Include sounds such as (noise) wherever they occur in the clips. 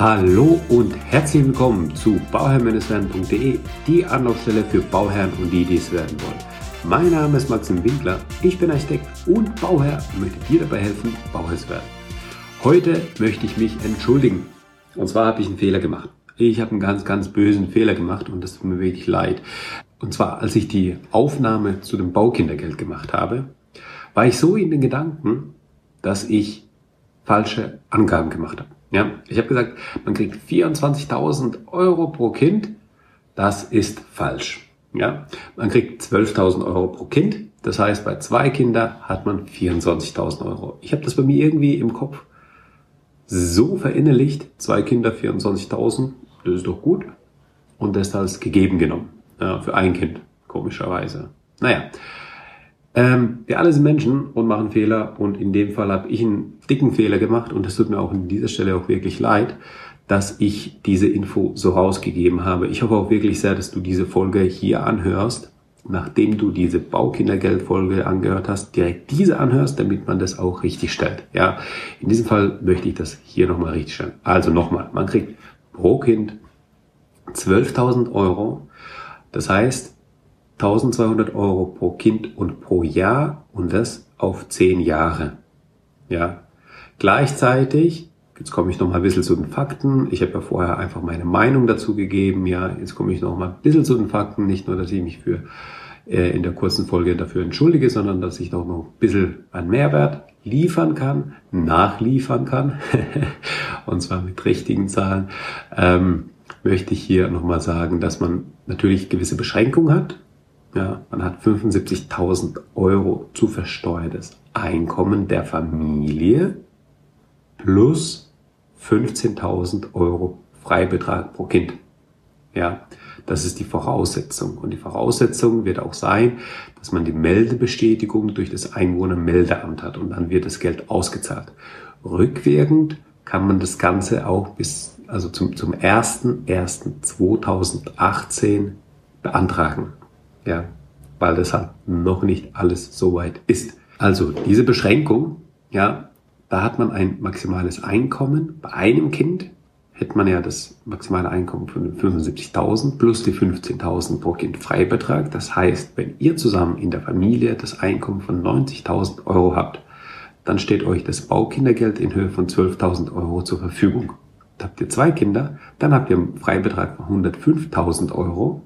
Hallo und herzlich willkommen zu bauherrn-werden.de, die Anlaufstelle für Bauherren und die, die es werden wollen. Mein Name ist Maxim Winkler, ich bin Architekt und Bauherr und möchte dir dabei helfen, Bauherr zu werden. Heute möchte ich mich entschuldigen. Und zwar habe ich einen Fehler gemacht. Ich habe einen ganz, ganz bösen Fehler gemacht und das tut mir wirklich leid. Und zwar, als ich die Aufnahme zu dem Baukindergeld gemacht habe, war ich so in den Gedanken, dass ich falsche Angaben gemacht habe. Ja, ich habe gesagt, man kriegt 24.000 Euro pro Kind. Das ist falsch. Ja, man kriegt 12.000 Euro pro Kind. Das heißt, bei zwei Kindern hat man 24.000 Euro. Ich habe das bei mir irgendwie im Kopf so verinnerlicht. Zwei Kinder, 24.000. Das ist doch gut. Und das als gegeben genommen. Ja, für ein Kind, komischerweise. Naja, ähm, wir alle sind Menschen und machen Fehler und in dem Fall habe ich einen dicken Fehler gemacht und es tut mir auch an dieser Stelle auch wirklich leid, dass ich diese Info so rausgegeben habe. Ich hoffe auch wirklich sehr, dass du diese Folge hier anhörst, nachdem du diese Baukindergeldfolge angehört hast, direkt diese anhörst, damit man das auch richtig stellt. Ja, in diesem Fall möchte ich das hier nochmal richtig stellen. Also nochmal, man kriegt pro Kind 12.000 Euro. Das heißt, 1200 Euro pro Kind und pro Jahr und das auf 10 Jahre. Ja. Gleichzeitig, jetzt komme ich noch mal ein bisschen zu den Fakten. Ich habe ja vorher einfach meine Meinung dazu gegeben. Ja, jetzt komme ich noch mal ein bisschen zu den Fakten. Nicht nur, dass ich mich für äh, in der kurzen Folge dafür entschuldige, sondern dass ich noch ein bisschen an Mehrwert liefern kann, nachliefern kann. (laughs) und zwar mit richtigen Zahlen. Ähm, möchte ich hier nochmal sagen, dass man natürlich gewisse Beschränkungen hat. Ja, man hat 75.000 Euro zu versteuertes Einkommen der Familie plus 15.000 Euro Freibetrag pro Kind. Ja, das ist die Voraussetzung. Und die Voraussetzung wird auch sein, dass man die Meldebestätigung durch das Einwohnermeldeamt hat und dann wird das Geld ausgezahlt. Rückwirkend kann man das Ganze auch bis, also zum, zum 1.1.2018 beantragen. Ja, weil das halt noch nicht alles so weit ist. Also diese Beschränkung, ja, da hat man ein maximales Einkommen. Bei einem Kind hätte man ja das maximale Einkommen von 75.000 plus die 15.000 pro Kind Freibetrag. Das heißt, wenn ihr zusammen in der Familie das Einkommen von 90.000 Euro habt, dann steht euch das Baukindergeld in Höhe von 12.000 Euro zur Verfügung. Habt ihr zwei Kinder, dann habt ihr einen Freibetrag von 105.000 Euro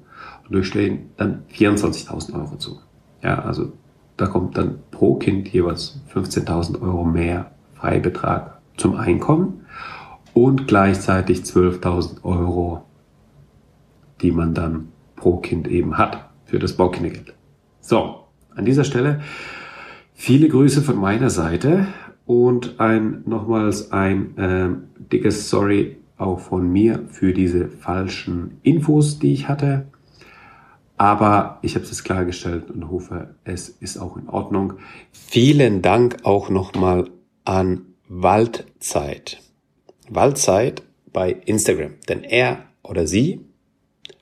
durchschlägen dann 24.000 Euro zu. Ja, also da kommt dann pro Kind jeweils 15.000 Euro mehr Freibetrag zum Einkommen und gleichzeitig 12.000 Euro, die man dann pro Kind eben hat für das Baukindergeld. So, an dieser Stelle viele Grüße von meiner Seite und ein nochmals ein äh, dickes Sorry auch von mir für diese falschen Infos, die ich hatte. Aber ich habe es klargestellt und hoffe, es ist auch in Ordnung. Vielen Dank auch nochmal an Waldzeit. Waldzeit bei Instagram. Denn er oder sie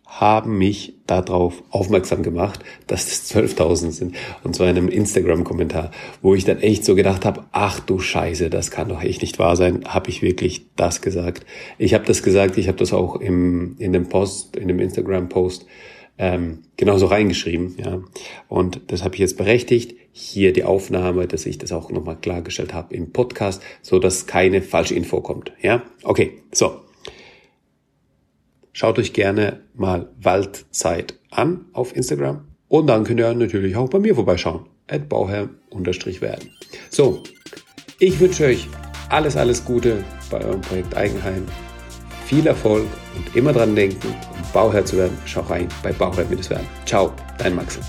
haben mich darauf aufmerksam gemacht, dass das 12.000 sind. Und zwar in einem Instagram-Kommentar, wo ich dann echt so gedacht habe, ach du Scheiße, das kann doch echt nicht wahr sein. Habe ich wirklich das gesagt? Ich habe das gesagt, ich habe das auch im, in dem Post, in dem Instagram-Post ähm, genauso reingeschrieben. Ja. Und das habe ich jetzt berechtigt. Hier die Aufnahme, dass ich das auch nochmal klargestellt habe im Podcast, so dass keine falsche Info kommt. Ja, okay, so. Schaut euch gerne mal Waldzeit an auf Instagram. Und dann könnt ihr natürlich auch bei mir vorbeischauen. At Bauherr-werden. So, ich wünsche euch alles, alles Gute bei eurem Projekt Eigenheim viel Erfolg und immer dran denken, um Bauherr zu werden, schau rein bei Bauherr-werden. Ciao, dein Maxim.